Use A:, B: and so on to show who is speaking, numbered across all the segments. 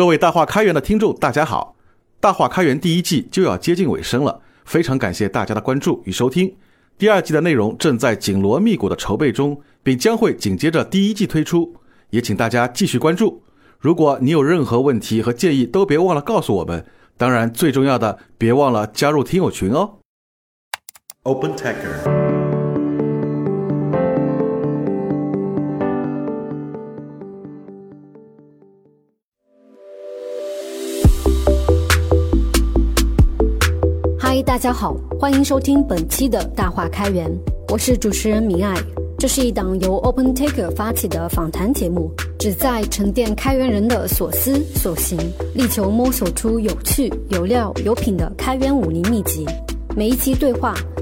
A: 各位大话开源的听众，大家好！大话开源第一季就要接近尾声了，非常感谢大家的关注与收听。第二季的内容正在紧锣密鼓的筹备中，并将会紧接着第一季推出，也请大家继续关注。如果你有任何问题和建议，都别忘了告诉我们。当然，最重要的，别忘了加入听友群哦。Open
B: 大家好，欢迎收听本期的大话开源，我是主持人明爱。这是一档由 Open Taker 发起的访谈节目，旨在沉淀开源人的所思所行，力求摸索出有趣、有料、有品的开源武林秘籍。每一期对话，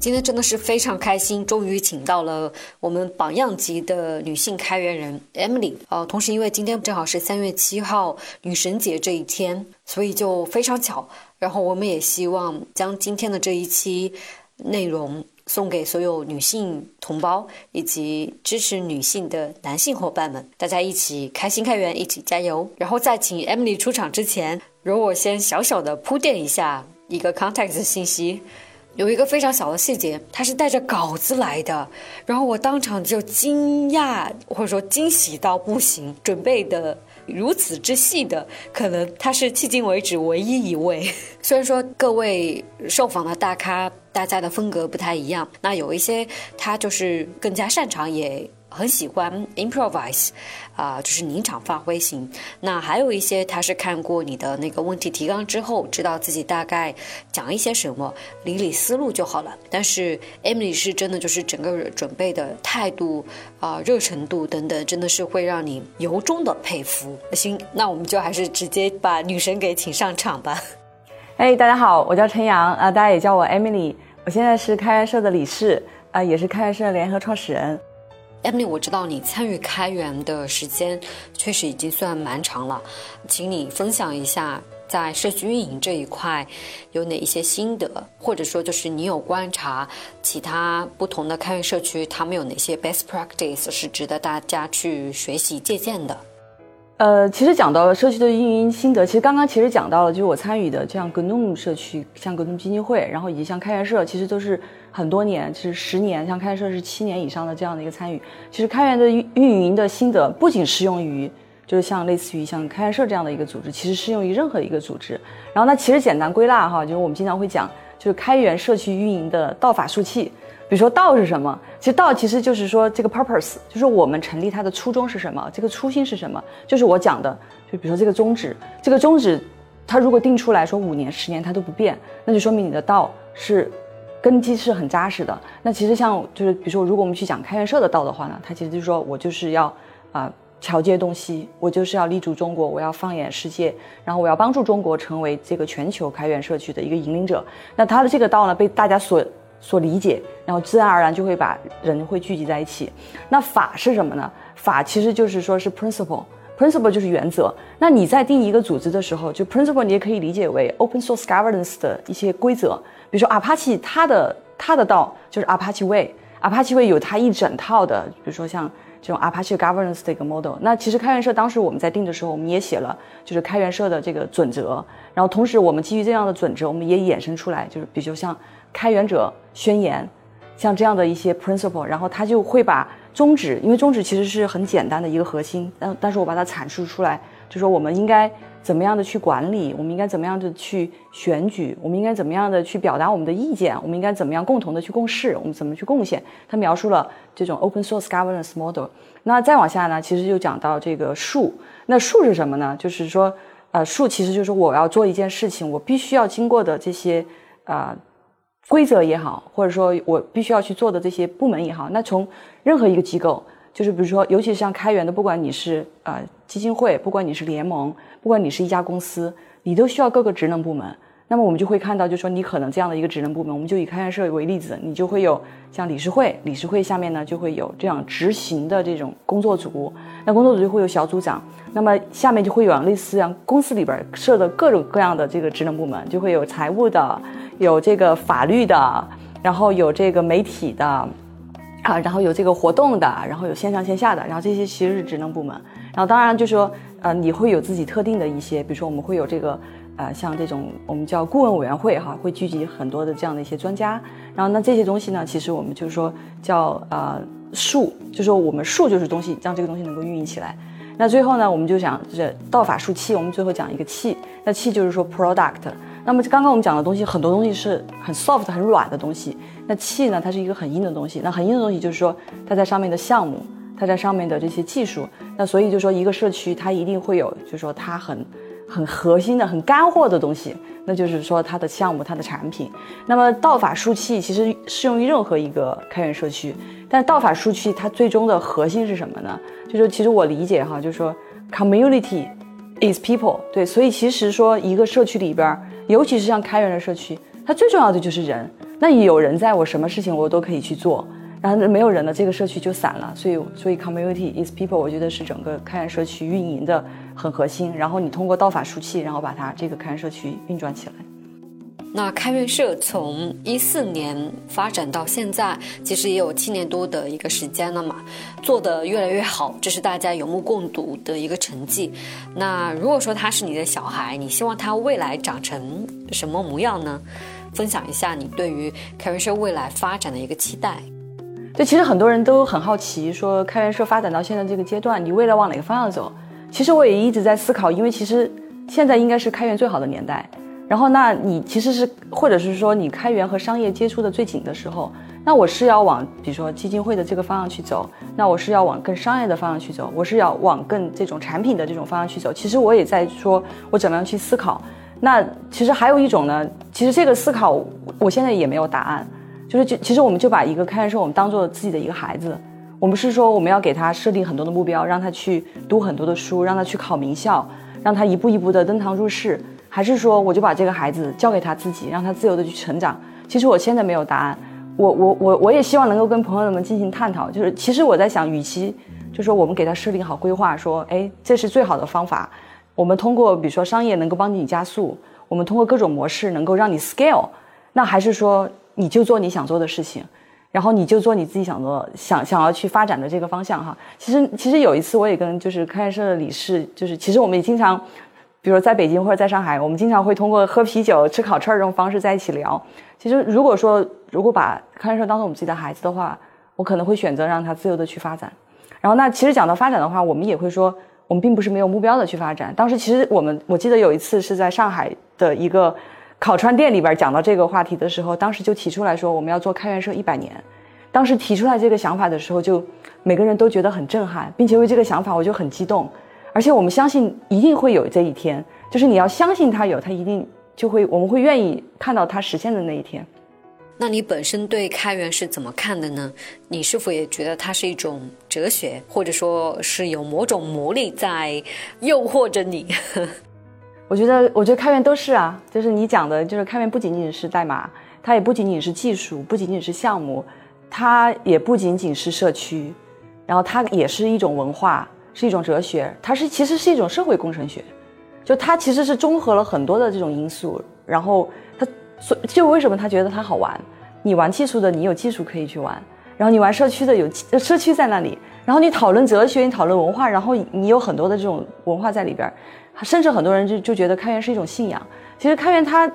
B: 今天真的是非常开心，终于请到了我们榜样级的女性开源人 Emily。呃，同时因为今天正好是三月七号女神节这一天，所以就非常巧。然后我们也希望将今天的这一期内容送给所有女性同胞以及支持女性的男性伙伴们，大家一起开心开源，一起加油。然后在请 Emily 出场之前，容我先小小的铺垫一下一个 context 信息。有一个非常小的细节，他是带着稿子来的，然后我当场就惊讶或者说惊喜到不行，准备的如此之细的，可能他是迄今为止唯一一位。虽然说各位受访的大咖，大家的风格不太一样，那有一些他就是更加擅长也。很喜欢 improvise，啊，就是临场发挥型。那还有一些，他是看过你的那个问题提纲之后，知道自己大概讲一些什么，理理思路就好了。但是 Emily 是真的，就是整个准备的态度啊、热程度等等，真的是会让你由衷的佩服。行，那我们就还是直接把女神给请上场吧。
C: 哎，大家好，我叫陈阳啊，大家也叫我 Emily。我现在是开源社的理事啊，也是开源社联合创始人。
B: Emily，我知道你参与开源的时间确实已经算蛮长了，请你分享一下在社区运营这一块有哪一些心得，或者说就是你有观察其他不同的开源社区，他们有哪些 best practice 是值得大家去学习借鉴的。
C: 呃，其实讲到了社区的运营心得，其实刚刚其实讲到了，就是我参与的像 GNOME 社区、像 GNOME 基金会，然后以及像开源社，其实都是很多年，是十年，像开源社是七年以上的这样的一个参与。其实开源的运营的心得不仅适用于，就是像类似于像开源社这样的一个组织，其实适用于任何一个组织。然后呢，其实简单归纳哈，就是我们经常会讲，就是开源社区运营的道法术器。比如说道是什么？其实道其实就是说这个 purpose，就是我们成立它的初衷是什么？这个初心是什么？就是我讲的，就比如说这个宗旨，这个宗旨，它如果定出来说五年、十年它都不变，那就说明你的道是根基是很扎实的。那其实像就是比如说，如果我们去讲开源社的道的话呢，它其实就是说我就是要啊桥接东西，我就是要立足中国，我要放眼世界，然后我要帮助中国成为这个全球开源社区的一个引领者。那它的这个道呢，被大家所所理解，然后自然而然就会把人会聚集在一起。那法是什么呢？法其实就是说是 principle principle 就是原则。那你在定一个组织的时候，就 principle 你也可以理解为 open source governance 的一些规则。比如说 Apache 它的它的道就是 Apache Way，Apache Way 有它一整套的，比如说像这种 Apache governance 的一个 model。那其实开源社当时我们在定的时候，我们也写了就是开源社的这个准则。然后同时我们基于这样的准则，我们也衍生出来，就是比如像。开源者宣言，像这样的一些 principle，然后他就会把宗旨，因为宗旨其实是很简单的一个核心，但但是我把它阐述出来，就说我们应该怎么样的去管理，我们应该怎么样的去选举，我们应该怎么样的去表达我们的意见，我们应该怎么样共同的去共事，我们怎么去贡献。他描述了这种 open source governance model。那再往下呢，其实就讲到这个术。那术是什么呢？就是说，呃，术其实就是我要做一件事情，我必须要经过的这些，啊。规则也好，或者说我必须要去做的这些部门也好，那从任何一个机构，就是比如说，尤其像开源的，不管你是呃基金会，不管你是联盟，不管你是一家公司，你都需要各个职能部门。那么我们就会看到，就说你可能这样的一个职能部门，我们就以开源社为例子，你就会有像理事会，理事会下面呢就会有这样执行的这种工作组，那工作组就会有小组长，那么下面就会有类似像公司里边设的各种各样的这个职能部门，就会有财务的，有这个法律的，然后有这个媒体的，啊，然后有这个活动的，然后有线上线下的，然后这些其实是职能部门，然后当然就说，呃，你会有自己特定的一些，比如说我们会有这个。呃，像这种我们叫顾问委员会哈，会聚集很多的这样的一些专家。然后那这些东西呢，其实我们就是说叫呃术，就说我们术就是东西，让这个东西能够运营起来。那最后呢，我们就讲这道法术器，我们最后讲一个器。那器就是说 product。那么刚刚我们讲的东西，很多东西是很 soft 很软的东西。那气呢，它是一个很硬的东西。那很硬的东西就是说它在上面的项目，它在上面的这些技术。那所以就说一个社区它一定会有，就是说它很。很核心的、很干货的东西，那就是说它的项目、它的产品。那么道法术器其实适用于任何一个开源社区，但道法术器它最终的核心是什么呢？就是其实我理解哈，就是说 community is people。对，所以其实说一个社区里边，尤其是像开源的社区，它最重要的就是人。那有人在我什么事情我都可以去做。然后没有人了，这个社区就散了。所以，所以 community is people，我觉得是整个开源社区运营的很核心。然后你通过道法术器，然后把它这个开源社区运转起来。
B: 那开源社从一四年发展到现在，其实也有七年多的一个时间了嘛，做的越来越好，这是大家有目共睹的一个成绩。那如果说他是你的小孩，你希望他未来长成什么模样呢？分享一下你对于开源社未来发展的一个期待。
C: 对，其实很多人都很好奇，说开源社发展到现在这个阶段，你未来往哪个方向走？其实我也一直在思考，因为其实现在应该是开源最好的年代。然后，那你其实是，或者是说你开源和商业接触的最紧的时候，那我是要往，比如说基金会的这个方向去走，那我是要往更商业的方向去走，我是要往更这种产品的这种方向去走。其实我也在说，我怎么样去思考。那其实还有一种呢，其实这个思考我现在也没有答案。就是就其实我们就把一个开源社我们当做自己的一个孩子，我们是说我们要给他设定很多的目标，让他去读很多的书，让他去考名校，让他一步一步的登堂入室，还是说我就把这个孩子交给他自己，让他自由的去成长？其实我现在没有答案，我我我我也希望能够跟朋友们进行探讨。就是其实我在想，与其就说我们给他设定好规划，说哎这是最好的方法，我们通过比如说商业能够帮你加速，我们通过各种模式能够让你 scale，那还是说？你就做你想做的事情，然后你就做你自己想做、想想要去发展的这个方向哈。其实，其实有一次我也跟就是开源社的理事，就是其实我们也经常，比如说在北京或者在上海，我们经常会通过喝啤酒、吃烤串这种方式在一起聊。其实，如果说如果把开源社当做我们自己的孩子的话，我可能会选择让他自由的去发展。然后，那其实讲到发展的话，我们也会说，我们并不是没有目标的去发展。当时其实我们我记得有一次是在上海的一个。烤串店里边讲到这个话题的时候，当时就提出来说我们要做开源社一百年。当时提出来这个想法的时候，就每个人都觉得很震撼，并且为这个想法我就很激动。而且我们相信一定会有这一天，就是你要相信它有，它一定就会，我们会愿意看到它实现的那一天。
B: 那你本身对开源是怎么看的呢？你是否也觉得它是一种哲学，或者说是有某种魔力在诱惑着你？
C: 我觉得，我觉得开源都是啊，就是你讲的，就是开源不仅仅是代码，它也不仅仅是技术，不仅仅是项目，它也不仅仅是社区，然后它也是一种文化，是一种哲学，它是其实是一种社会工程学，就它其实是综合了很多的这种因素，然后它所就为什么他觉得它好玩？你玩技术的，你有技术可以去玩，然后你玩社区的，有社区在那里，然后你讨论哲学，你讨论文化，然后你有很多的这种文化在里边。甚至很多人就就觉得开源是一种信仰。其实开源它，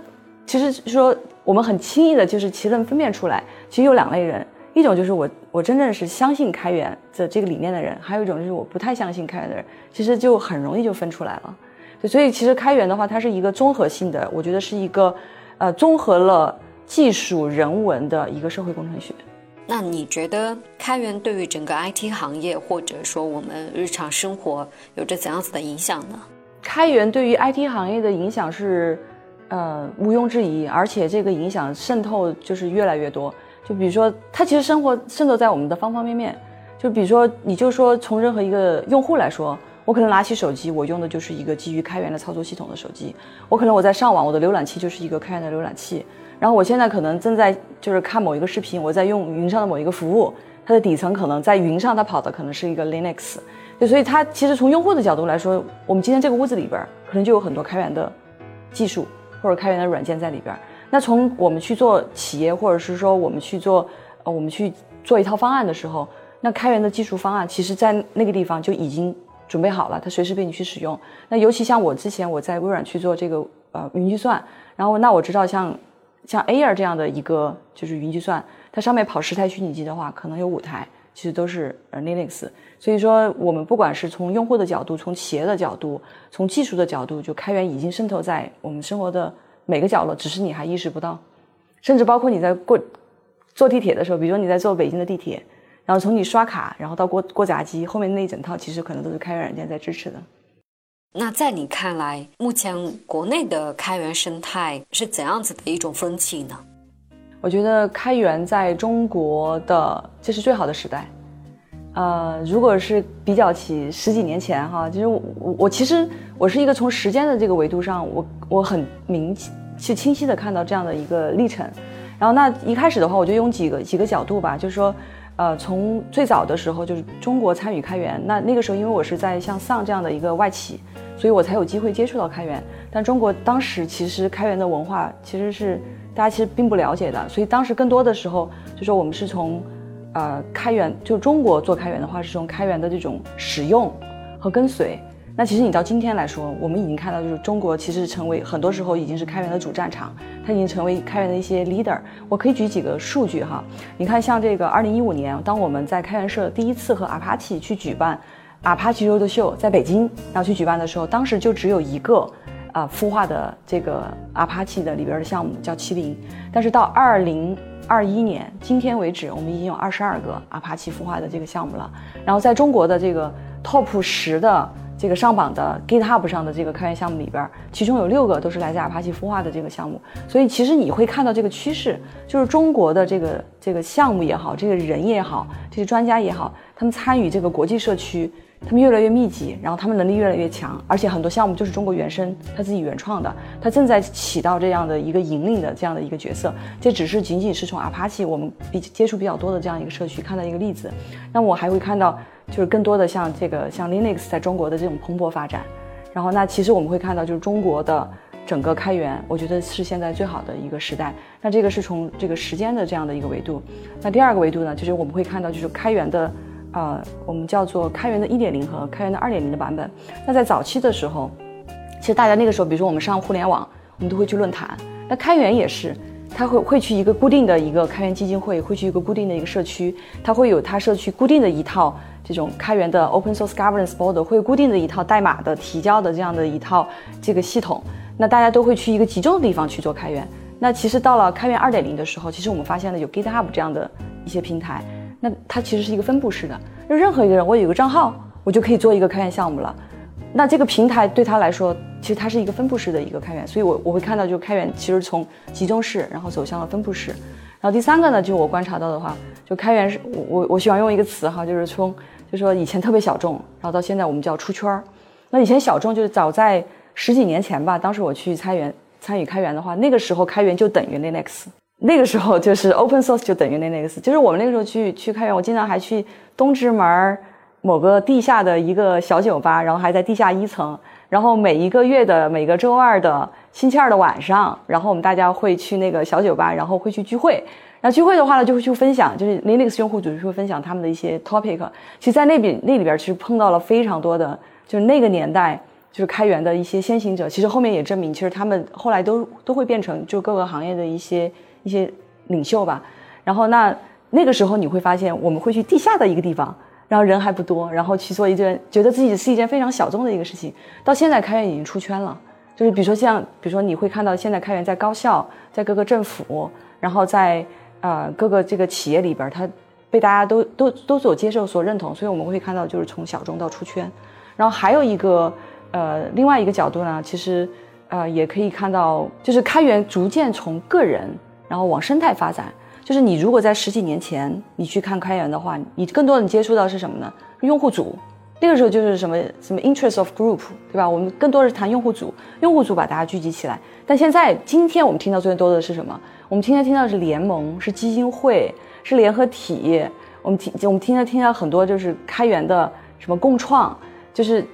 C: 其实说我们很轻易的就是其能分辨出来。其实有两类人，一种就是我我真正是相信开源的这个理念的人，还有一种就是我不太相信开源的人。其实就很容易就分出来了。所以其实开源的话，它是一个综合性的，我觉得是一个呃综合了技术人文的一个社会工程学。
B: 那你觉得开源对于整个 IT 行业或者说我们日常生活有着怎样子的影响呢？
C: 开源对于 IT 行业的影响是，呃，毋庸置疑，而且这个影响渗透就是越来越多。就比如说，它其实生活渗透在我们的方方面面。就比如说，你就说从任何一个用户来说，我可能拿起手机，我用的就是一个基于开源的操作系统的手机。我可能我在上网，我的浏览器就是一个开源的浏览器。然后我现在可能正在就是看某一个视频，我在用云上的某一个服务，它的底层可能在云上，它跑的可能是一个 Linux。就所以它其实从用户的角度来说，我们今天这个屋子里边可能就有很多开源的技术或者开源的软件在里边。那从我们去做企业，或者是说我们去做呃我们去做一套方案的时候，那开源的技术方案其实在那个地方就已经。准备好了，它随时被你去使用。那尤其像我之前我在微软去做这个呃云计算，然后那我知道像像 Air 这样的一个就是云计算，它上面跑十台虚拟机的话，可能有五台其实都是呃 Linux。所以说我们不管是从用户的角度，从企业的角度，从技术的角度，就开源已经渗透在我们生活的每个角落，只是你还意识不到。甚至包括你在过坐地铁的时候，比如说你在坐北京的地铁。然后从你刷卡，然后到过过闸机，后面那一整套其实可能都是开源软件在支持的。
B: 那在你看来，目前国内的开源生态是怎样子的一种风气呢？
C: 我觉得开源在中国的这是最好的时代。呃，如果是比较起十几年前哈，就是我我其实我是一个从时间的这个维度上，我我很明是清晰的看到这样的一个历程。然后那一开始的话，我就用几个几个角度吧，就是说。呃，从最早的时候就是中国参与开源，那那个时候因为我是在像丧这样的一个外企，所以我才有机会接触到开源。但中国当时其实开源的文化其实是大家其实并不了解的，所以当时更多的时候就说我们是从，呃，开源就中国做开源的话是从开源的这种使用和跟随。那其实你到今天来说，我们已经看到，就是中国其实成为很多时候已经是开源的主战场，它已经成为开源的一些 leader。我可以举几个数据哈，你看像这个二零一五年，当我们在开源社第一次和 Apache 去举办 Apache Roadshow 在北京然后去举办的时候，当时就只有一个啊孵化的这个 Apache 的里边的项目叫麒麟，但是到二零二一年今天为止，我们已经有二十二个 Apache 孵化的这个项目了。然后在中国的这个 Top 十的。这个上榜的 GitHub 上的这个开源项目里边，其中有六个都是来自 Apache 孵化的这个项目，所以其实你会看到这个趋势，就是中国的这个这个项目也好，这个人也好，这些专家也好，他们参与这个国际社区，他们越来越密集，然后他们能力越来越强，而且很多项目就是中国原生，他自己原创的，他正在起到这样的一个引领的这样的一个角色。这只是仅仅是从 Apache 我们比接触比较多的这样一个社区看到一个例子，那我还会看到。就是更多的像这个像 Linux 在中国的这种蓬勃发展，然后那其实我们会看到，就是中国的整个开源，我觉得是现在最好的一个时代。那这个是从这个时间的这样的一个维度。那第二个维度呢，就是我们会看到，就是开源的，呃，我们叫做开源的1.0和开源的2.0的版本。那在早期的时候，其实大家那个时候，比如说我们上互联网，我们都会去论坛。那开源也是。他会会去一个固定的一个开源基金会，会去一个固定的一个社区，它会有它社区固定的一套这种开源的 open source governance board，会有固定的一套代码的提交的这样的一套这个系统。那大家都会去一个集中的地方去做开源。那其实到了开源二点零的时候，其实我们发现了有 GitHub 这样的一些平台，那它其实是一个分布式的，就任何一个人我有个账号，我就可以做一个开源项目了。那这个平台对他来说，其实它是一个分布式的一个开源，所以我我会看到，就开源其实从集中式，然后走向了分布式。然后第三个呢，就我观察到的话，就开源是，我我我喜欢用一个词哈，就是从，就说以前特别小众，然后到现在我们叫出圈儿。那以前小众就是早在十几年前吧，当时我去参源参与开源的话，那个时候开源就等于 Linux，那个时候就是 Open Source 就等于 Linux，就是我们那个时候去去开源，我经常还去东直门儿。某个地下的一个小酒吧，然后还在地下一层，然后每一个月的每个周二的星期二的晚上，然后我们大家会去那个小酒吧，然后会去聚会。那聚会的话呢，就会去分享，就是 Linux 用户组织会分享他们的一些 topic。其实，在那边那里边，其实碰到了非常多的，就是那个年代就是开源的一些先行者。其实后面也证明，其实他们后来都都会变成就各个行业的一些一些领袖吧。然后那那个时候你会发现，我们会去地下的一个地方。然后人还不多，然后去做一件觉得自己是一件非常小众的一个事情。到现在开源已经出圈了，就是比如说像，比如说你会看到现在开源在高校、在各个政府，然后在呃各个这个企业里边，它被大家都都都所接受、所认同。所以我们会看到，就是从小众到出圈。然后还有一个呃另外一个角度呢，其实呃也可以看到，就是开源逐渐从个人然后往生态发展。就是你如果在十几年前你去看开源的话，你更多的接触到是什么呢？用户组，那个时候就是什么什么 interest of group，对吧？我们更多的是谈用户组，用户组把大家聚集起来。但现在今天我们听到最多的是什么？我们今天听到的是联盟，是基金会，是联合体。我们听我们听到听到很多就是开源的什么共创，就是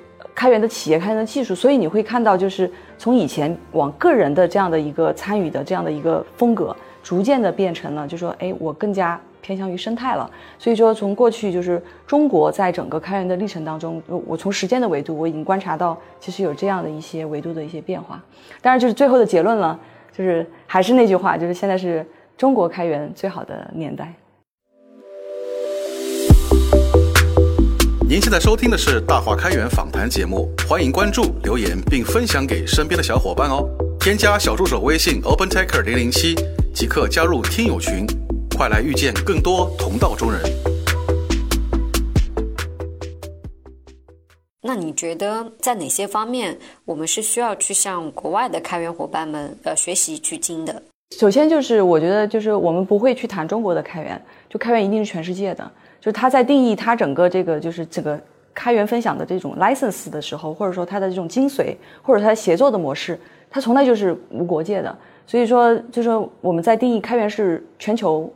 C: 开源的企业、开源的技术。所以你会看到，就是从以前往个人的这样的一个参与的这样的一个风格，逐渐的变成了，就说哎，我更加。偏向于生态了，所以说从过去就是中国在整个开源的历程当中，我从时间的维度我已经观察到，其实有这样的一些维度的一些变化。当然，就是最后的结论了，就是还是那句话，就是现在是中国开源最好的年代。
A: 您现在收听的是大话开源访谈节目，欢迎关注、留言并分享给身边的小伙伴哦。添加小助手微信 open_techer 零零七，即刻加入听友群。快来遇见更多同道中人。
B: 那你觉得在哪些方面我们是需要去向国外的开源伙伴们呃学习取经的？
C: 首先就是我觉得就是我们不会去谈中国的开源，就开源一定是全世界的。就是他在定义他整个这个就是整个开源分享的这种 license 的时候，或者说他的这种精髓，或者它协作的模式，他从来就是无国界的。所以说，就是我们在定义开源是全球。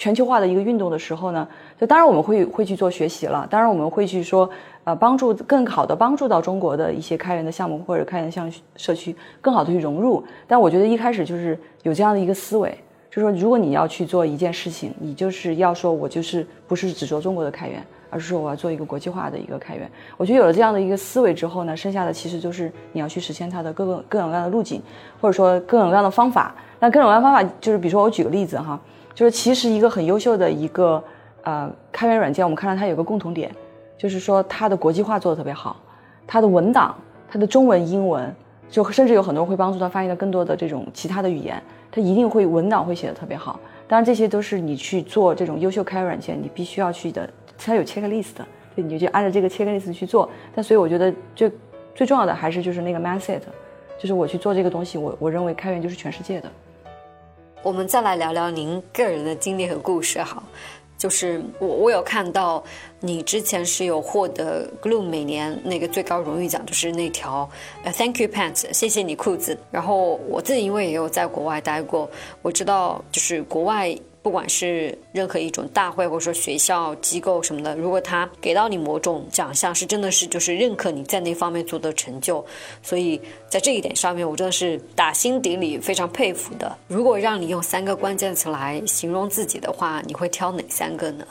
C: 全球化的一个运动的时候呢，就当然我们会会去做学习了，当然我们会去说，呃，帮助更好的帮助到中国的一些开源的项目或者开源项社区更好的去融入。但我觉得一开始就是有这样的一个思维，就是说如果你要去做一件事情，你就是要说我就是不是只做中国的开源，而是说我要做一个国际化的一个开源。我觉得有了这样的一个思维之后呢，剩下的其实就是你要去实现它的各个各种各样的路径，或者说各种各样的方法。那各种各样的方法就是，比如说我举个例子哈。就是其实一个很优秀的一个呃开源软件，我们看到它有个共同点，就是说它的国际化做的特别好，它的文档、它的中文、英文，就甚至有很多人会帮助它翻译到更多的这种其他的语言，它一定会文档会写的特别好。当然这些都是你去做这种优秀开源软件，你必须要去的，它有 checklist，对你就按照这个 checklist 去做。但所以我觉得最最重要的还是就是那个 mindset，就是我去做这个东西，我我认为开源就是全世界的。
B: 我们再来聊聊您个人的经历和故事，好，就是我我有看到你之前是有获得 Gloom 每年那个最高荣誉奖，就是那条呃 Thank you pants，谢谢你裤子。然后我自己因为也有在国外待过，我知道就是国外。不管是任何一种大会，或者说学校机构什么的，如果他给到你某种奖项，是真的是就是认可你在那方面做的成就，所以在这一点上面，我真的是打心底里非常佩服的。如果让你用三个关键词来形容自己的话，你会挑哪三个呢？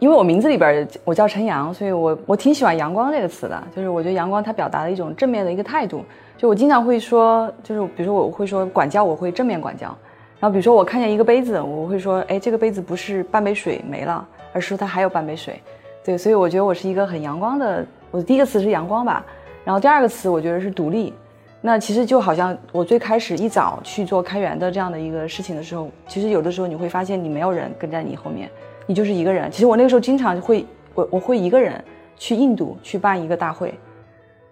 C: 因为我名字里边我叫陈阳，所以我我挺喜欢阳光这个词的，就是我觉得阳光它表达了一种正面的一个态度。就我经常会说，就是比如说我会说管教，我会正面管教。然后比如说我看见一个杯子，我会说，哎，这个杯子不是半杯水没了，而是说它还有半杯水。对，所以我觉得我是一个很阳光的。我的第一个词是阳光吧，然后第二个词我觉得是独立。那其实就好像我最开始一早去做开源的这样的一个事情的时候，其实有的时候你会发现你没有人跟在你后面，你就是一个人。其实我那个时候经常会，我我会一个人去印度去办一个大会，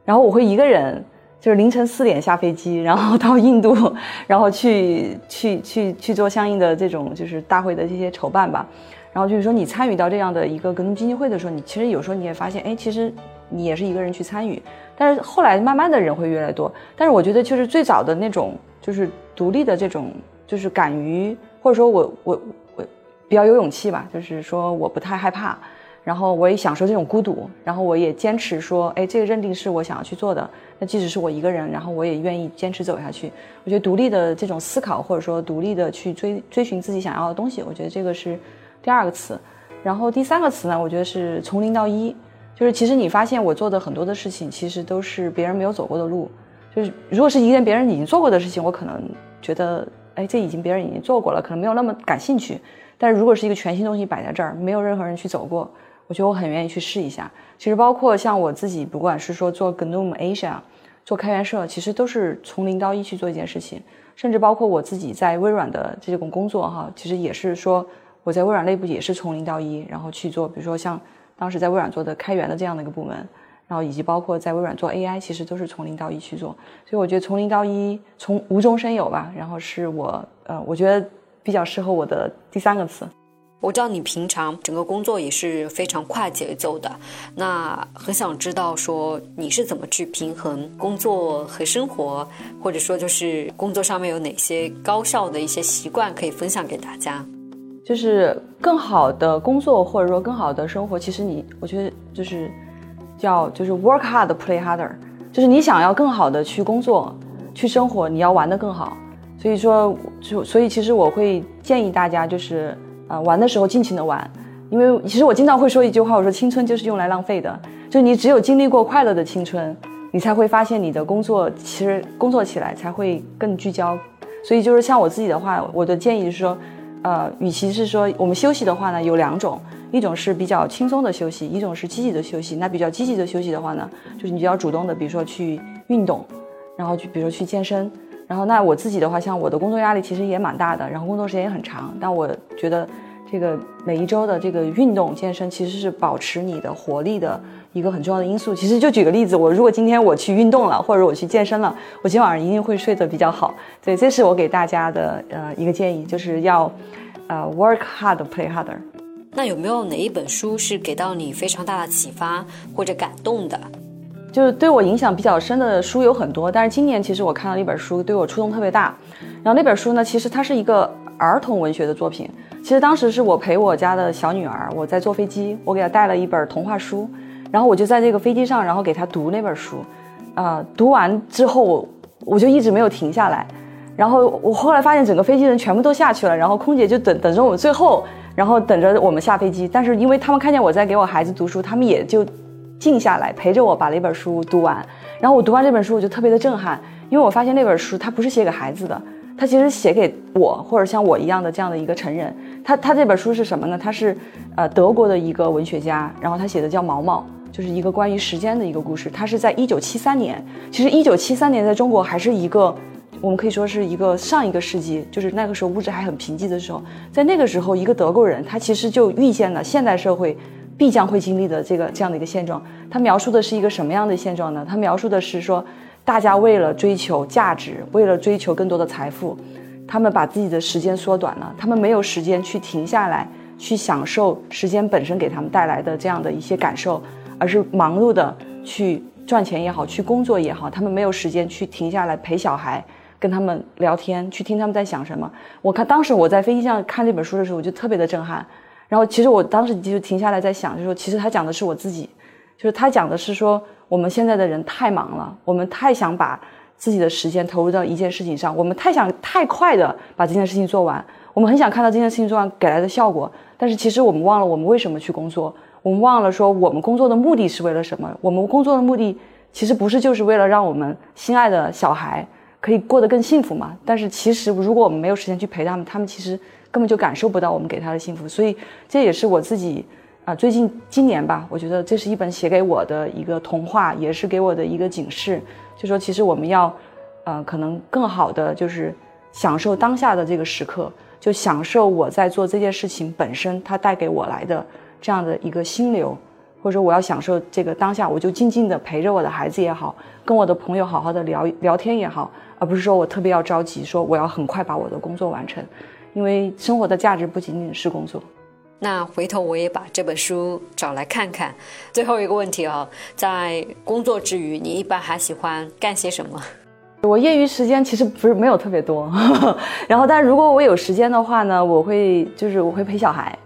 C: 然后我会一个人。就是凌晨四点下飞机，然后到印度，然后去去去去做相应的这种就是大会的这些筹办吧。然后就是说你参与到这样的一个格隆基金会的时候，你其实有时候你也发现，哎，其实你也是一个人去参与。但是后来慢慢的人会越来越多。但是我觉得就是最早的那种就是独立的这种，就是敢于或者说我我我比较有勇气吧，就是说我不太害怕。然后我也享受这种孤独，然后我也坚持说，哎，这个认定是我想要去做的。那即使是我一个人，然后我也愿意坚持走下去。我觉得独立的这种思考，或者说独立的去追追寻自己想要的东西，我觉得这个是第二个词。然后第三个词呢，我觉得是从零到一，就是其实你发现我做的很多的事情，其实都是别人没有走过的路。就是如果是一件别人已经做过的事情，我可能觉得，哎，这已经别人已经做过了，可能没有那么感兴趣。但是如果是一个全新东西摆在这儿，没有任何人去走过。我觉得我很愿意去试一下。其实包括像我自己，不管是说做 GNOME Asia，做开源社，其实都是从零到一去做一件事情。甚至包括我自己在微软的这种工作哈，其实也是说我在微软内部也是从零到一，然后去做，比如说像当时在微软做的开源的这样的一个部门，然后以及包括在微软做 AI，其实都是从零到一去做。所以我觉得从零到一，从无中生有吧，然后是我呃，我觉得比较适合我的第三个词。
B: 我知道你平常整个工作也是非常快节奏的，那很想知道说你是怎么去平衡工作和生活，或者说就是工作上面有哪些高效的一些习惯可以分享给大家？
C: 就是更好的工作或者说更好的生活，其实你我觉得就是叫就是 work hard play harder，就是你想要更好的去工作去生活，你要玩得更好。所以说就所以其实我会建议大家就是。啊，玩的时候尽情的玩，因为其实我经常会说一句话，我说青春就是用来浪费的，就你只有经历过快乐的青春，你才会发现你的工作其实工作起来才会更聚焦。所以就是像我自己的话，我的建议是说，呃，与其是说我们休息的话呢，有两种，一种是比较轻松的休息，一种是积极的休息。那比较积极的休息的话呢，就是你比较主动的，比如说去运动，然后去比如说去健身。然后，那我自己的话，像我的工作压力其实也蛮大的，然后工作时间也很长。但我觉得，这个每一周的这个运动健身，其实是保持你的活力的一个很重要的因素。其实就举个例子，我如果今天我去运动了，或者我去健身了，我今天晚上一定会睡得比较好。对，这是我给大家的呃一个建议，就是要呃 work hard play harder。
B: 那有没有哪一本书是给到你非常大的启发或者感动的？
C: 就是对我影响比较深的书有很多，但是今年其实我看到一本书，对我触动特别大。然后那本书呢，其实它是一个儿童文学的作品。其实当时是我陪我家的小女儿，我在坐飞机，我给她带了一本童话书，然后我就在这个飞机上，然后给她读那本书。啊，读完之后我就一直没有停下来。然后我后来发现整个飞机人全部都下去了，然后空姐就等等着我们最后，然后等着我们下飞机。但是因为他们看见我在给我孩子读书，他们也就。静下来陪着我把那本书读完，然后我读完这本书我就特别的震撼，因为我发现那本书它不是写给孩子的，它其实写给我或者像我一样的这样的一个成人。他他这本书是什么呢？他是呃德国的一个文学家，然后他写的叫《毛毛》，就是一个关于时间的一个故事。他是在一九七三年，其实一九七三年在中国还是一个我们可以说是一个上一个世纪，就是那个时候物质还很贫瘠的时候，在那个时候一个德国人他其实就预见了现代社会。必将会经历的这个这样的一个现状，他描述的是一个什么样的现状呢？他描述的是说，大家为了追求价值，为了追求更多的财富，他们把自己的时间缩短了，他们没有时间去停下来，去享受时间本身给他们带来的这样的一些感受，而是忙碌的去赚钱也好，去工作也好，他们没有时间去停下来陪小孩，跟他们聊天，去听他们在想什么。我看当时我在飞机上看这本书的时候，我就特别的震撼。然后其实我当时就停下来在想，就是说，其实他讲的是我自己，就是他讲的是说，我们现在的人太忙了，我们太想把自己的时间投入到一件事情上，我们太想太快的把这件事情做完，我们很想看到这件事情做完给来的效果，但是其实我们忘了我们为什么去工作，我们忘了说我们工作的目的是为了什么，我们工作的目的其实不是就是为了让我们心爱的小孩可以过得更幸福嘛？但是其实如果我们没有时间去陪他们，他们其实。根本就感受不到我们给他的幸福，所以这也是我自己啊，最近今年吧，我觉得这是一本写给我的一个童话，也是给我的一个警示，就说其实我们要，呃，可能更好的就是享受当下的这个时刻，就享受我在做这件事情本身它带给我来的这样的一个心流，或者说我要享受这个当下，我就静静的陪着我的孩子也好，跟我的朋友好好的聊聊天也好，而不是说我特别要着急，说我要很快把我的工作完成。因为生活的价值不仅仅是工作，
B: 那回头我也把这本书找来看看。最后一个问题啊，在工作之余，你一般还喜欢干些什么？
C: 我业余时间其实不是没有特别多，然后但如果我有时间的话呢，我会就是我会陪小孩，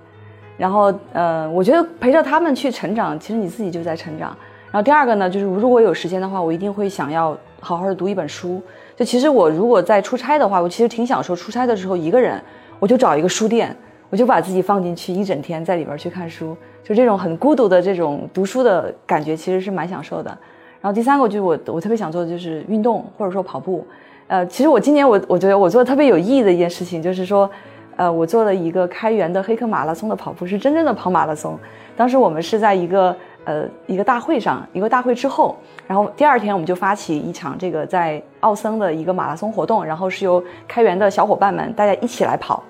C: 然后呃，我觉得陪着他们去成长，其实你自己就在成长。然后第二个呢，就是如果有时间的话，我一定会想要好好的读一本书。就其实我如果在出差的话，我其实挺享受出差的时候一个人。我就找一个书店，我就把自己放进去，一整天在里边去看书，就这种很孤独的这种读书的感觉，其实是蛮享受的。然后第三个就是我我特别想做的就是运动或者说跑步。呃，其实我今年我我觉得我做的特别有意义的一件事情就是说，呃，我做了一个开源的黑客马拉松的跑步，是真正的跑马拉松。当时我们是在一个呃一个大会上，一个大会之后，然后第二天我们就发起一场这个在奥森的一个马拉松活动，然后是由开源的小伙伴们大家一起来跑。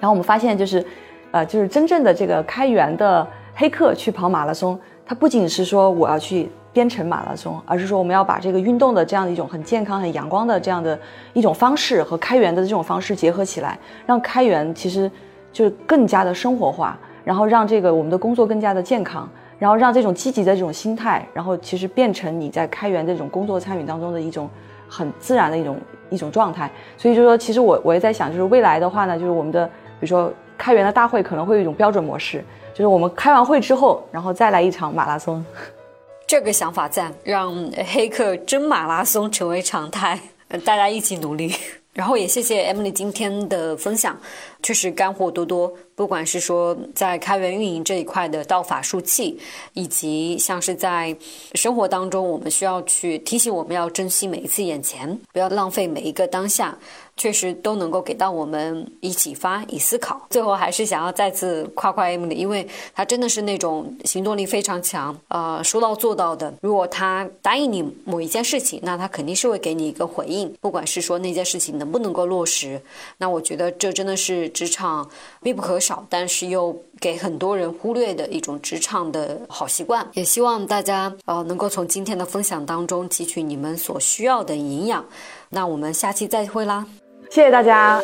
C: 然后我们发现，就是，呃，就是真正的这个开源的黑客去跑马拉松，它不仅是说我要去编程马拉松，而是说我们要把这个运动的这样的一种很健康、很阳光的这样的一种方式和开源的这种方式结合起来，让开源其实就是更加的生活化，然后让这个我们的工作更加的健康，然后让这种积极的这种心态，然后其实变成你在开源这种工作参与当中的一种很自然的一种一种状态。所以就说，其实我我也在想，就是未来的话呢，就是我们的比如说开源的大会可能会有一种标准模式，就是我们开完会之后，然后再来一场马拉松。
B: 这个想法赞，让黑客真马拉松成为常态，大家一起努力。然后也谢谢 Emily 今天的分享，确实干货多多。不管是说在开源运营这一块的道法术器，以及像是在生活当中，我们需要去提醒我们要珍惜每一次眼前，不要浪费每一个当下。确实都能够给到我们以启发、以思考。最后还是想要再次夸夸 Emily，因为她真的是那种行动力非常强，呃，说到做到的。如果她答应你某一件事情，那她肯定是会给你一个回应，不管是说那件事情能不能够落实。那我觉得这真的是职场必不可少，但是又给很多人忽略的一种职场的好习惯。也希望大家呃能够从今天的分享当中汲取你们所需要的营养。那我们下期再会啦。
C: 谢谢大家。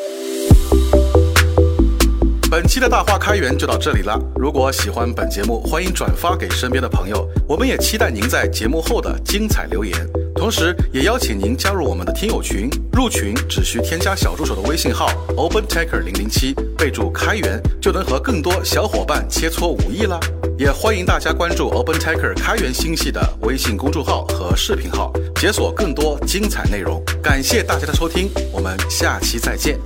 A: 本期的大话开源就到这里了。如果喜欢本节目，欢迎转发给身边的朋友。我们也期待您在节目后的精彩留言，同时也邀请您加入我们的听友群。入群只需添加小助手的微信号 OpenTaker 零零七，备注开源，就能和更多小伙伴切磋武艺了。也欢迎大家关注 OpenTaker 开源星系的微信公众号和视频号，解锁更多精彩内容。感谢大家的收听，我们下期再见。